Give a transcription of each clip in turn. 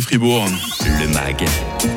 Fribourg. Le MAG,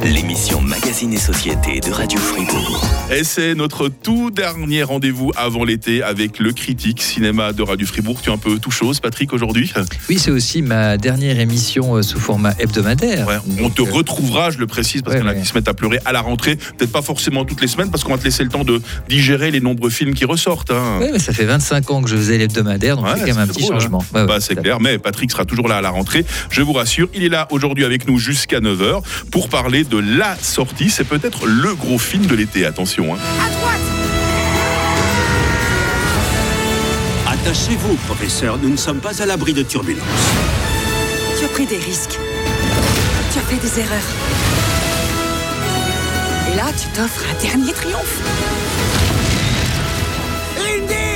l'émission Magazine et Société de Radio Fribourg. Et c'est notre tout dernier rendez-vous avant l'été avec le critique cinéma de Radio Fribourg. Tu es un peu tout chose, Patrick, aujourd'hui Oui, c'est aussi ma dernière émission euh, sous format hebdomadaire. Ouais, on te euh, retrouvera, je le précise, parce ouais, qu'il y en a ouais. qui se mettent à pleurer à la rentrée. Peut-être pas forcément toutes les semaines, parce qu'on va te laisser le temps de digérer les nombreux films qui ressortent. hein. ouais, mais ça fait 25 ans que je faisais l'hebdomadaire, donc Ouais, c'est quand même un petit drôle, hein. changement. Bah, c'est clair, mais Patrick sera toujours là à la rentrée. Je vous rassure, il est là aujourd'hui avec nous jusqu'à 9h pour parler de la sortie. C'est peut-être le gros film de l'été, attention. hein. Attachez-vous, professeur, nous ne sommes pas à l'abri de turbulences. Tu as pris des risques. Tu as fait des erreurs. Et là, tu t'offres un dernier triomphe.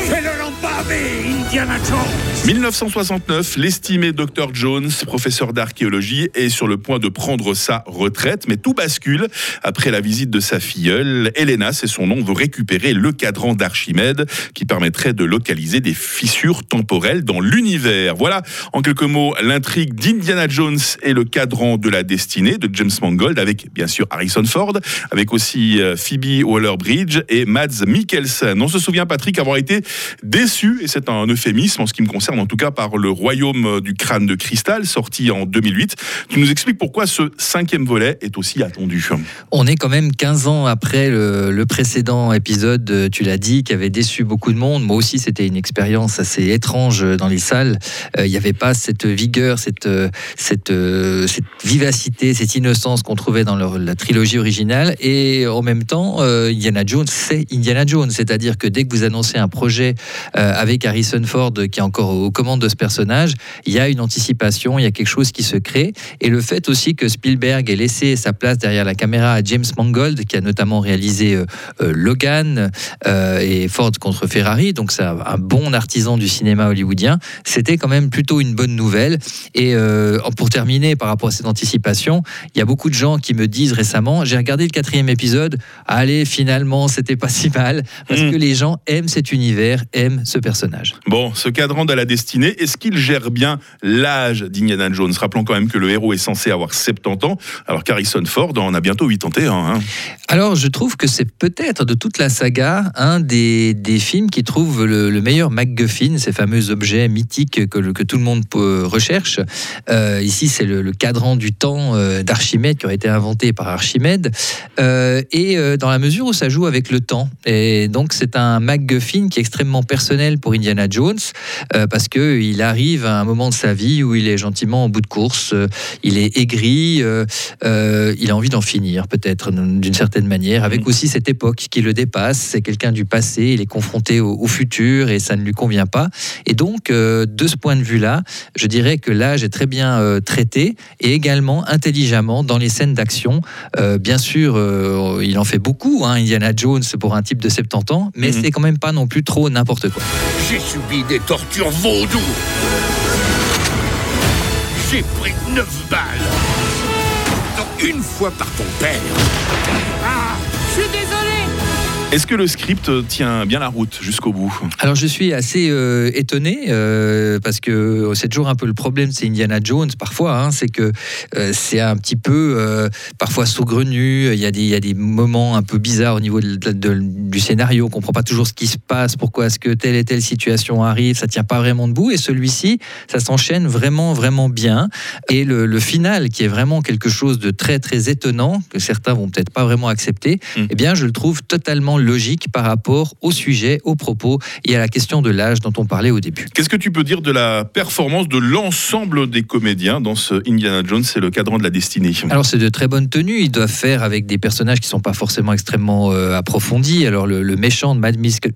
Fais le lampavé, Indiana Jones 1969, l'estimé Dr Jones, professeur d'archéologie, est sur le point de prendre sa retraite, mais tout bascule après la visite de sa filleule. Helena, c'est son nom, veut récupérer le cadran d'Archimède qui permettrait de localiser des fissures temporelles dans l'univers. Voilà, en quelques mots, l'intrigue d'Indiana Jones et le cadran de la destinée de James Mangold, avec bien sûr Harrison Ford, avec aussi euh, Phoebe Waller-Bridge et Mads Mikkelsen. On se souvient, Patrick, avoir été déçu, et c'est un euphémisme en ce qui me concerne en tout cas, par le Royaume du crâne de cristal, sorti en 2008. Tu nous expliques pourquoi ce cinquième volet est aussi attendu. On est quand même 15 ans après le, précédent épisode, tu l'as dit, qui avait déçu beaucoup de monde. Moi aussi, c'était une expérience assez étrange dans les salles. Euh, Il n'y avait pas cette vigueur, cette, euh, cette, vivacité, cette innocence qu'on trouvait dans la trilogie originale. Et en même temps, euh, Indiana Jones, c'est Indiana Jones. C'est-à-dire que dès que vous annoncez un projet euh, avec Harrison Ford qui est encore aux commandes de ce personnage, il y a une anticipation, il y a quelque chose qui se crée. Et le fait aussi que Spielberg ait laissé sa place derrière la caméra à James Mangold, qui a notamment réalisé euh, euh, Logan euh, et Ford contre Ferrari, donc c'est un bon artisan du cinéma hollywoodien, c'était quand même plutôt une bonne nouvelle. Et pour terminer, par rapport à cette anticipation, il y a beaucoup de gens qui me disent récemment, j'ai regardé le quatrième épisode, allez, finalement, c'était pas si mal, parce Mm. que les gens aiment cet univers, aiment ce personnage. Bon, ce cadran de la destinée, est-ce qu'il gère bien l'âge d'Indiana Jones? Rappelons quand même que le héros est censé avoir 70 ans, alors qu'Harrison Ford en a bientôt 81. hein. Alors, je trouve que c'est peut-être de toute la saga un des, des films qui trouve le, le meilleur MacGuffin, ces fameux objets mythiques que, que tout le monde recherche. Euh, ici, c'est le, cadran du temps euh, d'Archimède qui aurait été inventé par Archimède. Euh, et dans la mesure où ça joue avec le temps. Et donc, c'est un MacGuffin qui est extrêmement personnel pour Indiana Jones parce qu'il arrive à un moment de sa vie où il est gentiment en bout de course, euh, il est aigri, euh, euh, il a envie d'en finir, peut-être d'une certaine manière, avec Mhm. aussi cette époque qui le dépasse. C'est quelqu'un du passé, il est confronté au, au futur et ça ne lui convient pas. Et donc, euh, de ce point de vue-là, je dirais que l'âge est très bien euh, traité et également intelligemment dans les scènes d'action. Euh, bien sûr, euh, il en fait beaucoup, hein, Indiana Jones, pour un type de 70 ans, mais Mhm. c'est quand même pas non plus trop n'importe quoi. J'ai subi des tortures J'ai pris neuf balles. Dont une fois par ton père. Ah Je suis Est-ce que le script tient bien la route jusqu'au bout Alors je suis assez euh, étonné euh, parce que c'est toujours un peu le problème, c'est Indiana Jones parfois, hein, c'est que euh, c'est un petit peu euh, parfois saugrenu. Il y a des il y a des moments un peu bizarres au niveau de- de- de- du scénario. On comprend pas toujours ce qui se passe, pourquoi est-ce que telle et telle situation arrive. Ça tient pas vraiment debout. Et celui-ci, ça s'enchaîne vraiment vraiment bien. Et le, le final, qui est vraiment quelque chose de très très étonnant que certains vont peut-être pas vraiment accepter, Mm. eh bien je le trouve totalement logique par rapport au sujet, au propos et à la question de l'âge dont on parlait au début. Qu'est-ce que tu peux dire de la performance de l'ensemble des comédiens dans ce Indiana Jones et le cadran de la destinée? Alors c'est de très bonnes tenues, ils doivent faire avec des personnages qui sont pas forcément extrêmement euh, approfondis. Alors le, le méchant de Mads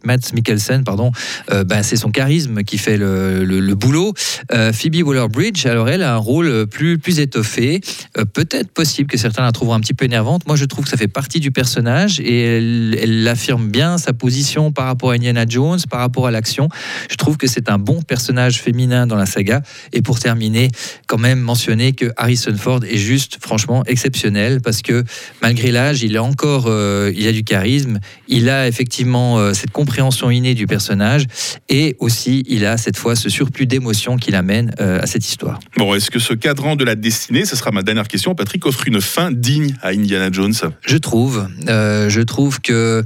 Mads Mikkelsen, pardon, euh, ben, c'est son charisme qui fait le, le- le boulot. Euh, Phoebe Waller-Bridge, alors elle a un rôle plus, plus étoffé. Euh, Peut-être possible que certains la trouveront un petit peu énervante. Moi je trouve que ça fait partie du personnage et elle l'a affirme bien sa position par rapport à Indiana Jones, par rapport à l'action. Je trouve que c'est un bon personnage féminin dans la saga. Et pour terminer, quand même mentionner que Harrison Ford est juste, franchement, exceptionnel parce que malgré l'âge, il a encore, euh, il a du charisme, il a effectivement euh, cette compréhension innée du personnage et aussi il a cette fois ce surplus d'émotion qu'il amène euh, à cette histoire. Bon, est-ce que ce cadran de la destinée, ce sera ma dernière question, Patrick, offre une fin digne à Indiana Jones? Je trouve, je trouve que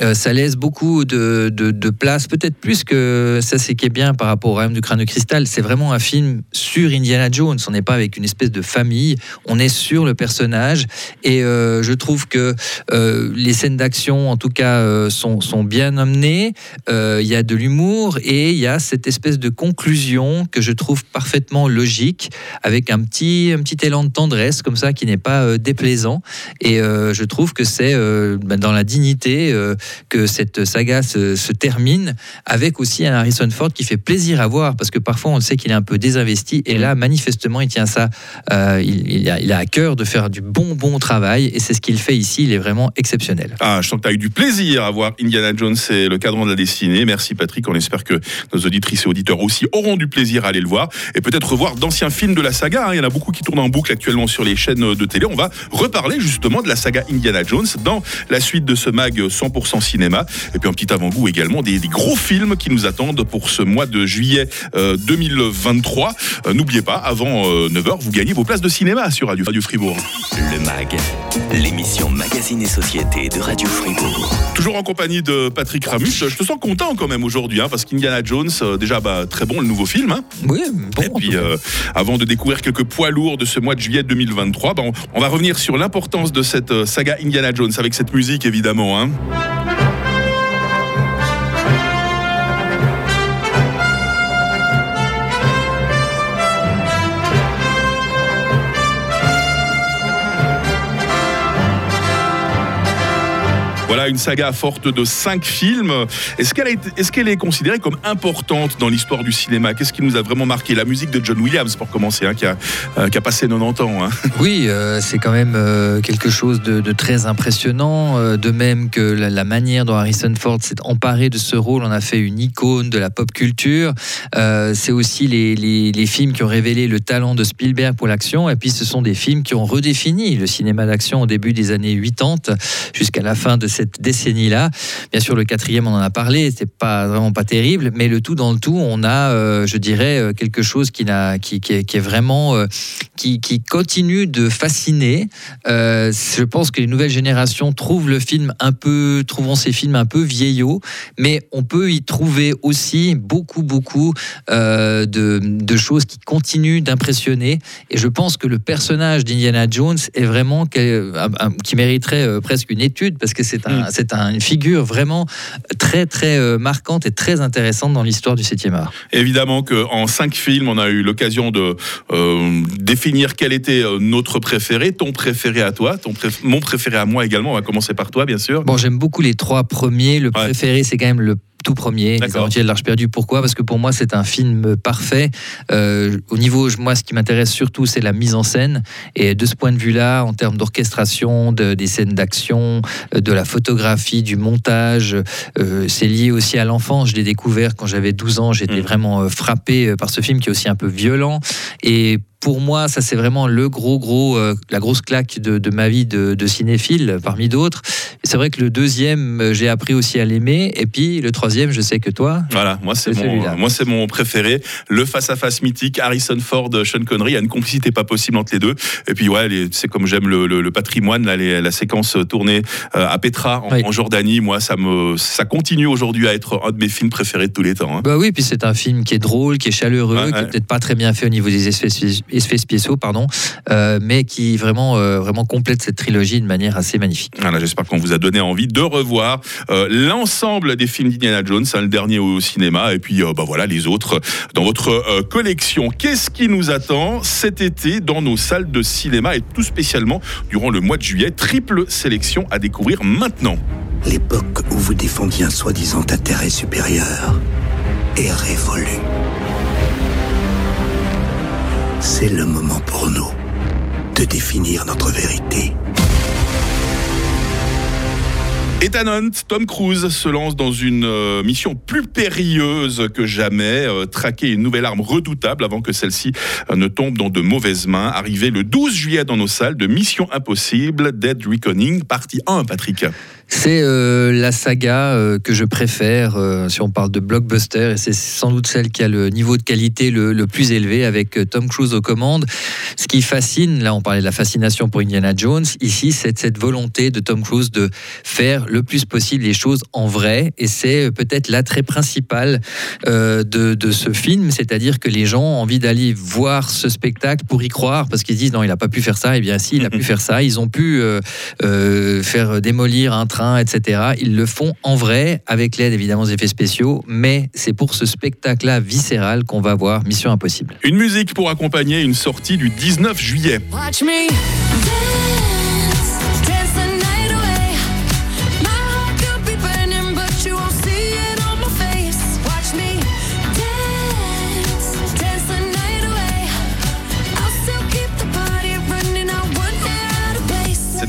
euh, ça laisse beaucoup de, de- place, peut-être plus que ça, c'est qui est bien par rapport au Royaume du Crâne de Cristal. C'est vraiment un film sur Indiana Jones. On n'est pas avec une espèce de famille, on est sur le personnage. Et euh, je trouve que euh, les scènes d'action, en tout cas, sont, sont bien amenées. Il y a de l'humour et il y a cette espèce de conclusion que je trouve parfaitement logique, avec un petit, un petit élan de tendresse comme ça qui n'est pas déplaisant. Et je trouve que c'est ben, dans la dignité que cette saga se, se termine, avec aussi un Harrison Ford qui fait plaisir à voir, parce que parfois on sait qu'il est un peu désinvesti, et là manifestement il tient ça, euh, il, il a, il a à cœur de faire du bon bon travail, et c'est ce qu'il fait ici, il est vraiment exceptionnel. Ah, je sens que tu as eu du plaisir à voir Indiana Jones et le cadran de la destinée. Merci Patrick, on espère que nos auditrices et auditeurs aussi auront du plaisir à aller le voir et peut-être revoir d'anciens films de la saga. hein. Il y en a beaucoup qui tournent en boucle actuellement sur les chaînes de télé. On va reparler justement de la saga Indiana Jones dans la suite de ce mag 100% cinéma. Et puis un petit avant-goût également des, des gros films qui nous attendent pour ce mois de juillet euh, 2023. Euh, N'oubliez pas, avant 9h, vous gagnez vos places de cinéma sur Radio, Radio Fribourg. Le MAG, l'émission Magazine et Société de Radio Fribourg. Toujours en compagnie de Patrick Ramus. Je te sens content quand même aujourd'hui, hein, parce qu'Indiana Jones, euh, déjà bah, très bon le nouveau film. hein. Oui, bon. Et puis, euh, avant de découvrir quelques poids lourds de ce mois de juillet 2023, bah, on, on va revenir sur l'importance de cette euh, saga Indiana Jones avec cette musique évidemment. hein. Voilà une saga forte de cinq films. Est-ce qu'elle, est considérée comme importante dans l'histoire du cinéma? Qu'est-ce qui nous a vraiment marqué? La musique de John Williams, pour commencer, hein, qui, a, euh, qui a passé 90 ans. hein. Oui, euh, c'est quand même euh, quelque chose de, très impressionnant. de même que la, manière dont Harrison Ford s'est emparé de ce rôle, on a fait une icône de la pop culture. C'est aussi les films qui ont révélé le talent de Spielberg pour l'action. Et puis, ce sont des films qui ont redéfini le cinéma d'action au début des années 80 jusqu'à la fin de cette décennie-là. Bien sûr, le quatrième, on en a parlé, c'est pas vraiment pas terrible, mais le tout dans le tout, on a, euh, je dirais, euh, quelque chose qui, qui, est, vraiment euh, qui, continue de fasciner. Je pense que les nouvelles générations trouvent le film un peu, trouvons ces films un peu vieillots, mais on peut y trouver aussi beaucoup, beaucoup de, de choses qui continuent d'impressionner. Et je pense que le personnage d'Indiana Jones est vraiment qui mériterait presque une étude parce que c'est un, c'est un- une figure vraiment très, très euh, marquante et très intéressante dans l'histoire du 7e art. Évidemment qu'en cinq films, on a eu l'occasion de euh, définir quel était euh, notre préféré, ton préféré à toi, ton préf- mon préféré à moi également. On va commencer par toi, bien sûr. Bon, j'aime beaucoup les trois premiers. Le Ouais. préféré, c'est quand même le tout premier, Les. Aventuriers de l'Arche perdue. Pourquoi? Parce que pour moi, c'est un film parfait. Euh, au niveau, moi, ce qui m'intéresse surtout, c'est la mise en scène. Et de ce point de vue-là, en termes d'orchestration, de- des scènes d'action, euh, de la photographie, du montage, euh, c'est lié aussi à l'enfance. Je l'ai découvert quand j'avais 12 ans. J'étais Mhm. vraiment frappé par ce film qui est aussi un peu violent. Et pour moi, ça c'est vraiment le gros, gros, euh, la grosse claque de, de ma vie de, de cinéphile, parmi d'autres. C'est vrai que le deuxième, euh, j'ai appris aussi à l'aimer. Et puis le troisième, je sais que toi. Voilà, moi c'est mon, moi c'est mon préféré, le face à face mythique Harrison Ford, Sean Connery. Il y a une complicité pas possible entre les deux. Et puis ouais, c'est comme j'aime le, le- le patrimoine, là, les- la séquence tournée euh, à Petra en, Oui. en Jordanie. Moi, ça me, ça continue aujourd'hui à être un de mes films préférés de tous les temps. hein. Bah oui, puis c'est un film qui est drôle, qui est chaleureux, Ouais, qui ouais. est peut-être pas très bien fait au niveau des effets, effets spéciaux, pardon, euh, mais qui vraiment, euh, vraiment complète cette trilogie de manière assez magnifique. Voilà, j'espère qu'on vous a donné envie de revoir euh, l'ensemble des films d'Indiana Jones, hein, le dernier au cinéma, et puis euh, bah voilà les autres dans votre euh, collection. Qu'est-ce qui nous attend cet été dans nos salles de cinéma et tout spécialement durant le mois de juillet? Triple sélection à découvrir maintenant. L'époque où vous défendiez un soi-disant intérêt supérieur est révolue. C'est le moment pour nous de définir notre vérité. Ethan Hunt, Tom Cruise se lance dans une euh, mission plus périlleuse que jamais, euh, traquer une nouvelle arme redoutable avant que celle-ci euh, ne tombe dans de mauvaises mains. Arrivé le 12 juillet dans nos salles de Mission Impossible, Dead Reckoning, partie 1, Patrick. C'est euh, la saga euh, que je préfère euh, si on parle de blockbuster et c'est sans doute celle qui a le niveau de qualité le, le plus élevé avec Tom Cruise aux commandes. Ce qui fascine, là on parlait de la fascination pour Indiana Jones, ici c'est cette volonté de Tom Cruise de faire le plus possible les choses en vrai. Et c'est peut-être l'attrait principal de, de ce film, c'est-à-dire que les gens ont envie d'aller voir ce spectacle pour y croire parce qu'ils se disent non il n'a pas pu faire ça, et bien si il a pu faire ça, ils ont pu faire démolir un train, etc. Ils le font en vrai, avec l'aide évidemment des effets spéciaux, mais c'est pour ce spectacle-là viscéral qu'on va voir Mission Impossible. Une musique pour accompagner une sortie du 19 juillet. Watch me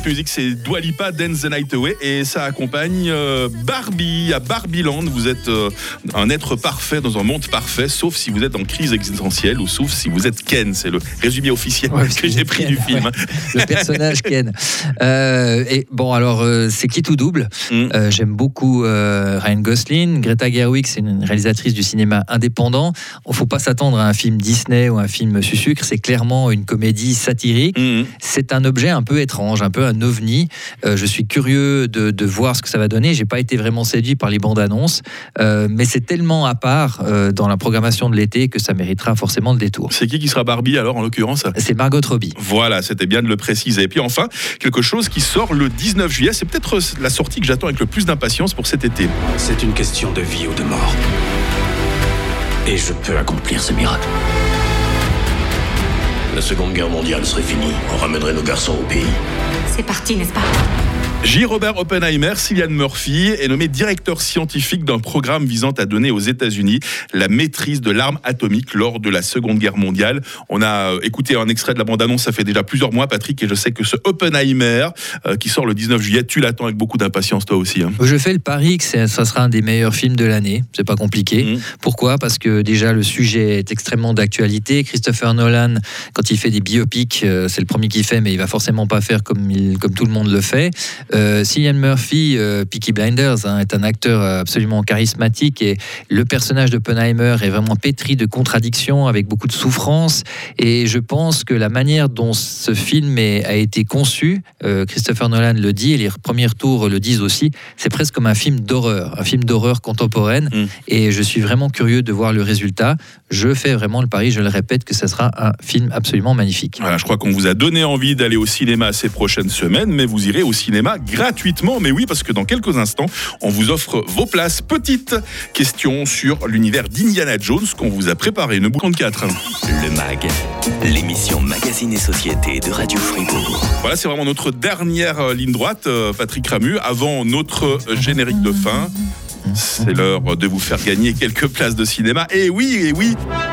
Cette musique, c'est Dua Lipa, Dance the Night Away, et ça accompagne euh, Barbie à Barbieland. Vous êtes euh, un être parfait dans un monde parfait, sauf si vous êtes en crise existentielle ou sauf si vous êtes Ken. C'est le résumé officiel Ouais, que j'ai pris Ken, du film. ouais. Le personnage Ken. Euh, et bon, alors, c'est qui tout double Mm. J'aime beaucoup Ryan Gosling. Greta Gerwig, c'est une réalisatrice du cinéma indépendant. Il ne faut pas s'attendre à un film Disney ou un film sucre. C'est clairement une comédie satirique. Mhm. C'est un objet un peu étrange, un peu un ovni. Euh, je suis curieux de, de voir ce que ça va donner. J'ai pas été vraiment séduit par les bandes annonces, euh, mais c'est tellement à part euh, dans la programmation de l'été que ça méritera forcément le détour. C'est qui qui sera Barbie alors en l'occurrence? C'est Margot Robbie. Voilà, c'était bien de le préciser. Et puis enfin, quelque chose qui sort le 19 juillet, c'est peut-être la sortie que j'attends avec le plus d'impatience pour cet été. C'est une question de vie ou de mort. Et je peux accomplir ce miracle. La Seconde Guerre mondiale serait finie. On ramènerait nos garçons au pays. C'est parti, n'est-ce pas? J. Robert Oppenheimer, Cillian Murphy, est nommé directeur scientifique d'un programme visant à donner aux États-Unis la maîtrise de l'arme atomique lors de la Seconde Guerre mondiale. On a euh, écouté un extrait de la bande-annonce, ça fait déjà plusieurs mois, Patrick, et je sais que ce Oppenheimer, euh, qui sort le 19 juillet, tu l'attends avec beaucoup d'impatience, toi aussi. hein. Je fais le pari que ça sera un des meilleurs films de l'année. C'est pas compliqué. Mhm. Pourquoi? Parce que déjà le sujet est extrêmement d'actualité. Christopher Nolan, quand il fait des biopics, euh, c'est le premier qu'il fait, mais il va forcément pas faire comme, il- comme tout le monde le fait. Euh, Cillian Murphy, euh, Peaky Blinders, hein, est un acteur absolument charismatique et le personnage d'Oppenheimer est vraiment pétri de contradictions, avec beaucoup de souffrance. Et je pense que la manière dont ce film est- a été conçu, euh, Christopher Nolan le dit et les premiers tours le disent aussi, c'est presque comme un film d'horreur, un film d'horreur contemporaine. Mm. Et je suis vraiment curieux de voir le résultat. Je fais vraiment le pari, je le répète, que ce sera un film absolument magnifique. Voilà, je crois qu'on vous a donné envie d'aller au cinéma ces prochaines semaines, mais vous irez au cinéma gratuitement. Mais oui, parce que dans quelques instants, on vous offre vos places. Petite question sur l'univers d'Indiana Jones qu'on vous a préparé. Ne boucle 4. Le MAG, l'émission Magazine et Société de Radio Fribourg. Voilà, c'est vraiment notre dernière euh, ligne droite, euh, Patrick Ramu, avant notre euh, générique de fin. C'est l'heure de vous faire gagner quelques places de cinéma. Et oui, et oui on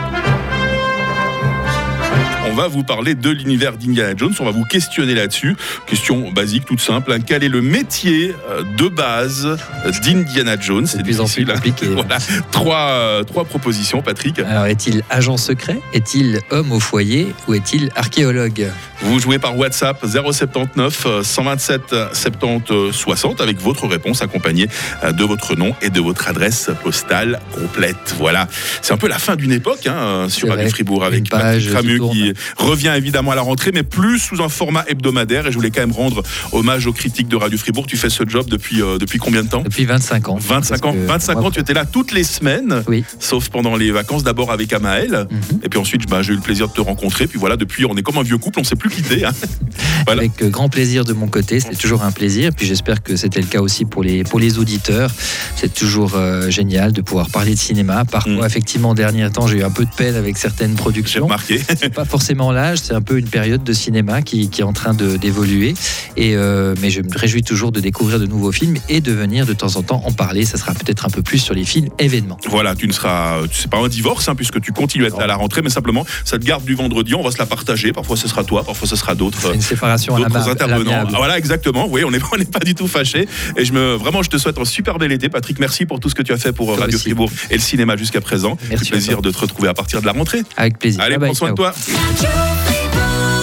va vous parler de l'univers d'Indiana Jones, on va vous questionner là-dessus. Question basique, toute simple. hein. Quel est le métier euh, de base d'Indiana Jones? C'est de plus en plus difficile, hein. compliqué. Voilà, trois, euh, trois propositions, Patrick. Alors, est-il agent secret? Est-il homme au foyer? Ou est-il archéologue? Vous jouez par WhatsApp 079 euh, 127 euh, 70 euh, 60 avec votre réponse accompagnée euh, de votre nom et de votre adresse postale complète. Voilà, c'est un peu la fin d'une époque hein, sur Radio. Fribourg avec Patrick tourne. qui revient évidemment à la rentrée, mais plus sous un format hebdomadaire. Et je voulais quand même rendre hommage aux critiques de Radio Fribourg. Tu fais ce job depuis, euh, depuis combien de temps Depuis 25 ans. 25 ans. Parce que 25 moi, ans, tu étais là toutes les semaines, Oui. sauf pendant les vacances, d'abord avec Amael. Mhm. Et puis ensuite, bah, j'ai eu le plaisir de te rencontrer. Puis voilà, depuis, on est comme un vieux couple, on s'est plus quitté. hein. Voilà. Avec euh, grand plaisir de mon côté, c'est toujours un plaisir. Puis j'espère que c'était le cas aussi pour les, pour les auditeurs. C'est toujours euh, génial de pouvoir parler de cinéma. Parfois, Mm. effectivement, en dernier temps, j'ai eu un peu de peine avec certaines J'ai productions. remarqué. C'est pas forcément forcément l'âge, c'est un peu une période de cinéma qui, qui est en train d'évoluer. Et euh, mais je me réjouis toujours de découvrir de nouveaux films et de venir de temps en temps en parler. Ça sera peut-être un peu plus sur les films événements. Voilà, tu ne seras, c'est pas un divorce hein, puisque tu continues à être à la rentrée, mais simplement ça te garde du vendredi. On va se la partager. Parfois ce sera toi, parfois ce sera d'autres. Une séparation à l'amable- intervenants. Ah, Voilà, exactement. Oui, on n'est on pas du tout fâchés. Et je me, vraiment, je te souhaite un super bel été, Patrick. Merci pour tout ce que tu as fait pour Toi Radio aussi. Fribourg et le cinéma jusqu'à présent. Merci plaisir de te retrouver à partir de la rentrée. Avec plaisir. Allez, Bye bye, prends soin de ciao. Joe People